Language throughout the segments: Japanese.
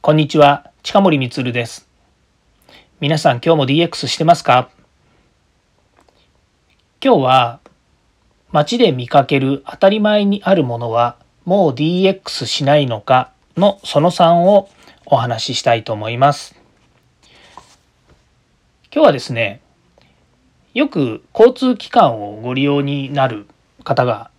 こんにちは、近森光です。皆さん今日も DX してますか？今日は街で見かける当たり前にあるものはもう DX しないのか？のその3をお話ししたいと思います。今日はですね、よく交通機関をご利用になる方が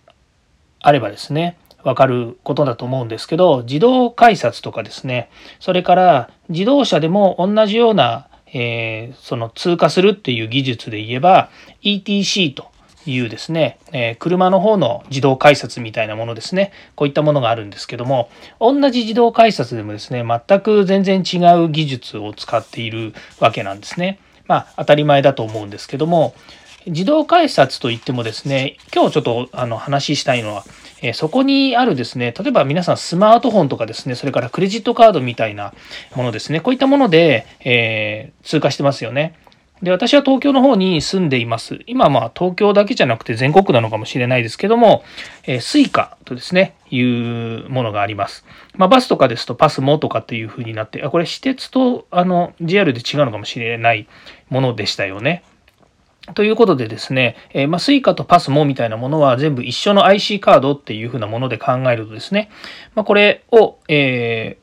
あればですね、わかることだと思うんですけど自動改札とかですねそれから自動車でも同じような、えー、その通過するっていう技術で言えば ETC というですね、えー、車の方の自動改札みたいなものですねこういったものがあるんですけども同じ自動改札でもですね全く全然違う技術を使っているわけなんですね。まあ当たり前だと思うんですけども自動改札といってもですね今日ちょっとあの話したいのはえそこにあるですね、例えば皆さんスマートフォンとかですね、それからクレジットカードみたいなものですね、こういったもので、えー、通過してますよね。で、私は東京の方に住んでいます。今まあ東京だけじゃなくて全国なのかもしれないですけども、えー、スイカとですね、いうものがあります。まあバスとかですとパスモとかっていう風になって、あ、これ私鉄とあの JR で違うのかもしれないものでしたよね。ということでですね、えー、まあ、Suica と PASMO みたいなものは全部一緒の IC カードっていうふうなもので考えるとですね、まあ、これを、え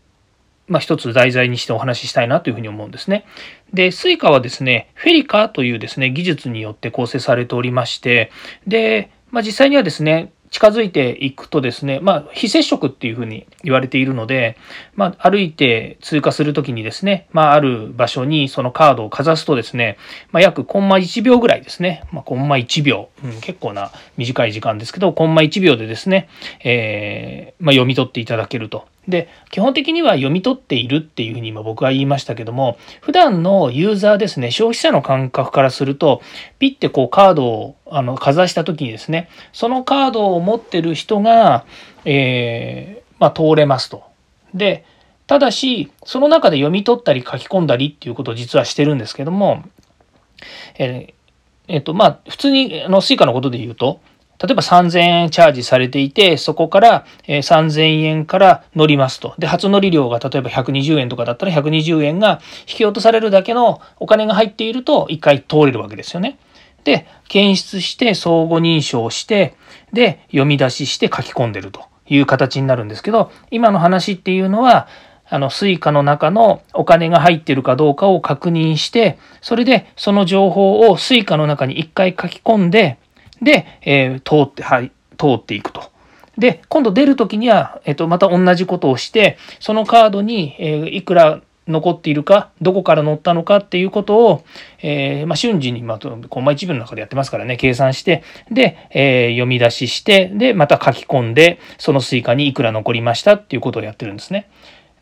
ー、まあ、一つ題材にしてお話ししたいなというふうに思うんですね。で、Suica はですね、フェリカというですね、技術によって構成されておりまして、で、まあ、実際にはですね、近づいていくとですね、まあ、非接触っていうふうに言われているので、まあ、歩いて通過するときにですね、まあ、ある場所にそのカードをかざすとですね、まあ、約コンマ1秒ぐらいですね、まあ、コンマ1秒、うん、結構な短い時間ですけど、コンマ1秒でですね、えー、まあ、読み取っていただけると。で、基本的には読み取っているっていうふうに今僕は言いましたけども、普段のユーザーですね、消費者の感覚からすると、ピッてこうカードをあのかざした時にですね、そのカードを持ってる人が、えー、まあ、通れますと。で、ただし、その中で読み取ったり書き込んだりっていうことを実はしてるんですけども、えーえっ、と、まあ、普通に、あの、スイカのことで言うと、例えば3000円チャージされていて、そこから3000円から乗りますと。で、初乗り料が例えば120円とかだったら120円が引き落とされるだけのお金が入っていると1回通れるわけですよね。で、検出して相互認証して、で、読み出しして書き込んでるという形になるんですけど、今の話っていうのは、あの、スイカの中のお金が入ってるかどうかを確認して、それでその情報をスイカの中に一回書き込んで、で、えー、通って、はい、通っていくと。で、今度出るときには、えっ、ー、と、また同じことをして、そのカードに、えー、いくら残っているか、どこから乗ったのかっていうことを、えー、まあ、瞬時に、まあ、コンマ1秒の中でやってますからね、計算して、で、えー、読み出しして、で、また書き込んで、そのスイカにいくら残りましたっていうことをやってるんですね。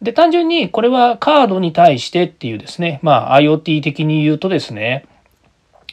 で、単純にこれはカードに対してっていうですね、まあ、IoT 的に言うとですね、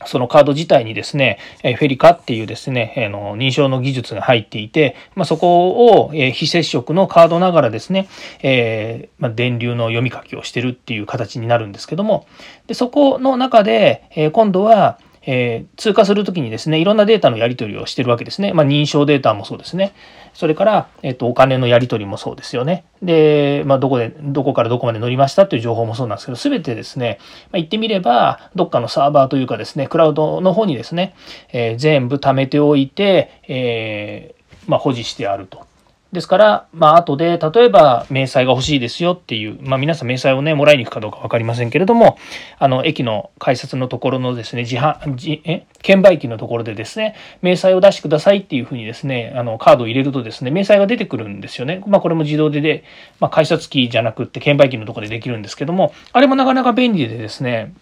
そのカード自体にですね、 FeliCa っていうですね、あの認証の技術が入っていて、まあ、そこを非接触のカードながらですね、えー、まあ、電流の読み書きをしてるっていう形になるんですけども、でそこの中で、え今度は、えー、通過するときにですね、いろんなデータのやり取りをしてるわけですね。まあ、認証データもそうですね。それから、えっ、と、お金のやり取りもそうですよね。で、まあ、どこで、どこからどこまで乗りましたという情報もそうなんですけど、すべてですね、まあ、言ってみれば、どっかのサーバーというかですね、クラウドの方にですね、えー、全部貯めておいて、え、まあ、保持してあると。ですから、まあ、後で、例えば、明細が欲しいですよっていう、まあ、皆さん明細をね、もらいに行くかどうか分かりませんけれども、あの、駅の改札のところのですね、自販、自え？券売機のところでですね、明細を出してくださいっていうふうにですね、あの、カードを入れるとですね、明細が出てくるんですよね。まあ、これも自動でで、まあ、改札機じゃなくって券売機のところでできるんですけども、あれもなかなか便利でですね、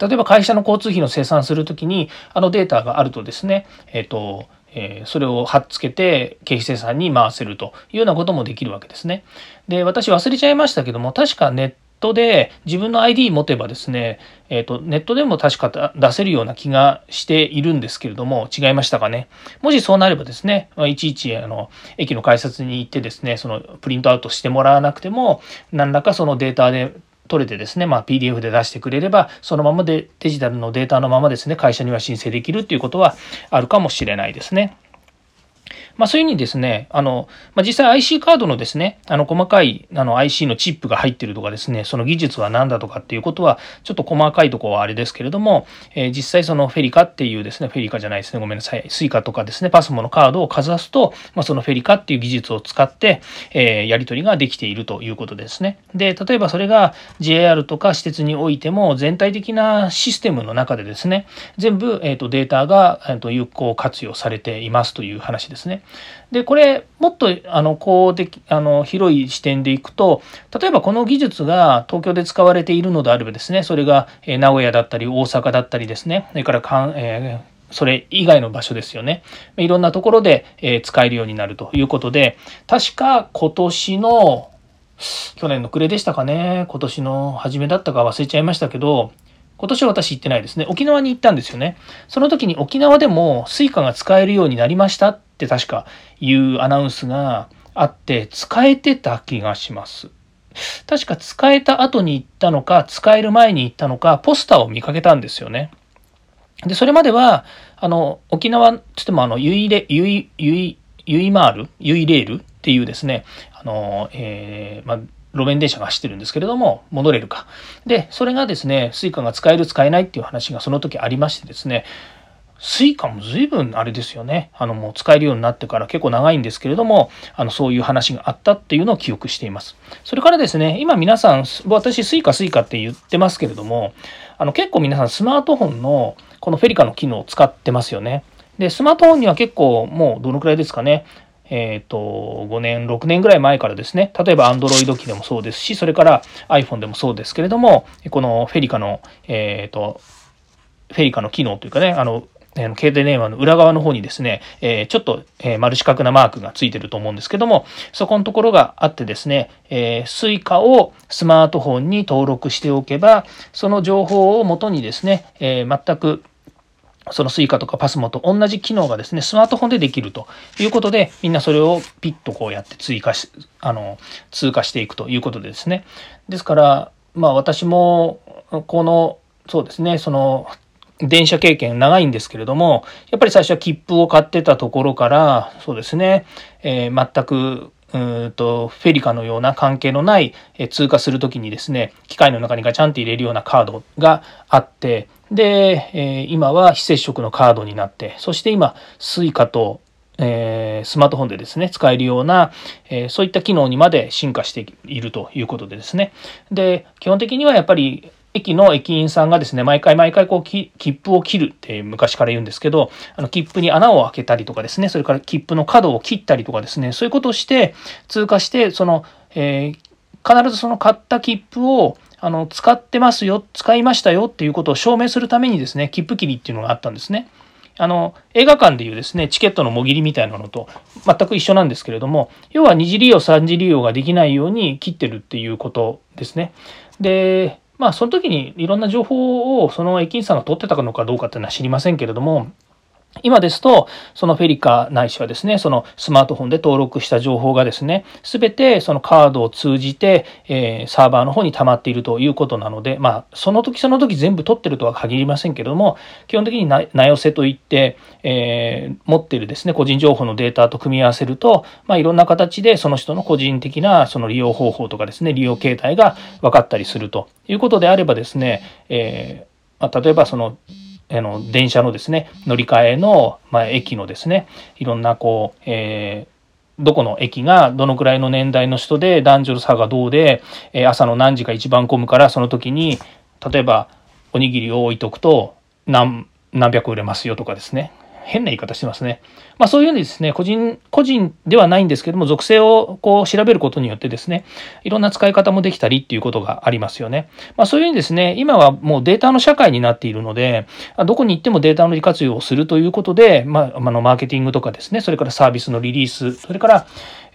例えば会社の交通費の生産するときに、あのデータがあるとですね、えっ、ー、と、えそれを貼っつけて経費生産に回せるというようなこともできるわけですね。で、私忘れちゃいましたけども、確かネットで自分の ID 持てばですね、えっ、ー、と、ネットでも確か出せるような気がしているんですけれども、違いましたかね。もしそうなればですね、いちいち、あの、駅の改札に行ってですね、そのプリントアウトしてもらわなくても、何らかそのデータで取れてですね、まあ、PDF で出してくれれば、そのままでデジタルのデータのままですね、会社には申請できるっていうことはあるかもしれないですね。まあ、そういうふうにですね、あの、まあ、実際 IC カードのですね、あの、細かいあの IC のチップが入ってるとかですね、その技術は何だとかっていうことは、ちょっと細かいとこはあれですけれども、えー、実際その FeliCa っていうですね、 FeliCa じゃないですね、ごめんなさい、スイカとかですね、パスモのカードをかざすと、まあ、その FeliCa っていう技術を使って、えー、やり取りができているということですね。で、例えばそれが JR とか私鉄においても、全体的なシステムの中でですね、全部、えーと、データが、えーと有効活用されていますという話ですね。でこれもっとあのこうであの広い視点でいくと例えばこの技術が東京で使われているのであればですねそれが名古屋だったり大阪だったりですねそれからかん、えーそれ以外の場所ですよね。いろんなところで、え使えるようになるということで、確か今年の、去年の暮れでしたかね、今年の初めだったか忘れちゃいましたけど、今年は私行ってないですね。沖縄に行ったんですよね。その時に沖縄でも suica が使えるようになりましたって確かいうアナウンスがあって使えてた気がします。確か使えた後に行ったのか使える前に行ったのかポスターを見かけたんですよね。で、それまでは、あの、沖縄つってもあの、ユイレ、ユイ、ユイ、ユイマール、ユイレールっていうですね、あの、えー、まあ、路面電車が走ってるんですけれども、モノレールか。で、それがですね、Suica が使える使えないっていう話がその時ありましてですね、Suica も随分あれですよね。あのもう使えるようになってから結構長いんですけれども、あのそういう話があったっていうのを記憶しています。それからですね、今皆さん、私 Suica Suica って言ってますけれども、あの結構皆さんスマートフォンのこのフェリカの機能を使ってますよね。で、スマートフォンには結構もうどのくらいですかね、えっ、ー、と、5年、6年ぐらい前からですね、例えば Android 機でもそうですし、それから iPhone でもそうですけれども、このフェリカの、えっ、ー、と、フェリカの機能というかね、あの、携帯電話の裏側の方にですね、え、ちょっと、え、丸四角なマークがついてると思うんですけども、そこのところがあってですね、えー、Suica をスマートフォンに登録しておけば、その情報をもとにですね、え、全くその Suica とか PASMO と同じ機能がですね、スマートフォンでできるということで、みんなそれをピッとこうやって追加し、あの、通過していくということでですね。ですから、まあ私も、この、そうですね、その、電車経験長いんですけれども、やっぱり最初は切符を買ってたところから、そうですね、えー、全くうんとフェリカのような関係のないえ通過する時にですね機械の中にガチャンって入れるようなカードがあってで、え今は非接触のカードになってそして今 Suica とえ、スマートフォンでですね、使えるような、え、そういった機能にまで進化しているということでですね。で、基本的にはやっぱり駅の駅員さんがですね、毎回毎回こう切符を切るって昔から言うんですけど、あの切符に穴を開けたりとかですね、それから切符の角を切ったりとかですね、そういうことをして通過して、その、えー、必ずその買った切符をあの使ってますよ、使いましたよっていうことを証明するためにですね、切符切りっていうのがあったんですね。あの映画館でいうですねチケットのもぎりみたいなのと全く一緒なんですけれども要は二次利用三次利用ができないように切ってるっていうことですね。でまあその時にいろんな情報をその駅員さんが取ってたのかどうかっていうのは知りませんけれども今ですと、そのフェリカないしはですね、そのスマートフォンで登録した情報がですね、すべてそのカードを通じて、えー、サーバーの方に溜まっているということなので、まあ、その時その時全部取ってるとは限りませんけども、基本的にな寄せといって、えー、持ってるですね、個人情報のデータと組み合わせると、まあ、いろんな形でその人の個人的なその利用方法とかですね、利用形態が分かったりするということであればですね、えーまあ、例えばそのあの電車のですね乗り換えの、まあ、駅のですねいろんなこう、えー、どこの駅がどのくらいの年代の人で男女の差がどうで、え、朝の何時が一番混むからその時に例えばおにぎりを置いとくと何何百売れますよとかですね。変な言い方してますね。まあそういうふうにですね、個人、個人ではないんですけども、属性をこう調べることによってですね、いろんな使い方もできたりっていうことがありますよね。まあそういうふうにですね、今はもうデータの社会になっているので、どこに行ってもデータの利活用をするということで、まあ、あのマーケティングとかですね、それからサービスのリリース、それから、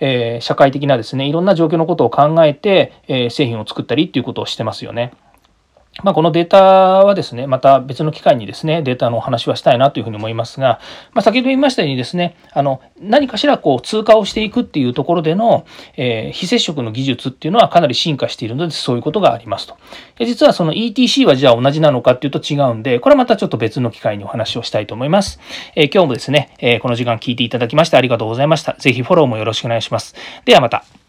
えー、社会的なですね、いろんな状況のことを考えて、えー、製品を作ったりっていうことをしてますよね。まあ、このデータはですね、また別の機会にですね、データのお話はしたいなというふうに思いますが、まあ、先ほど言いましたようにですね、あの、何かしらこう通過をしていくっていうところでの、えー、非接触の技術っていうのはかなり進化しているので、そういうことがありますと。実はその ETC はじゃあ同じなのかっていうと違うんで、これはまたちょっと別の機会にお話をしたいと思います。えー、今日もですね、えー、この時間聞いていただきましてありがとうございました。ぜひフォローもよろしくお願いします。ではまた。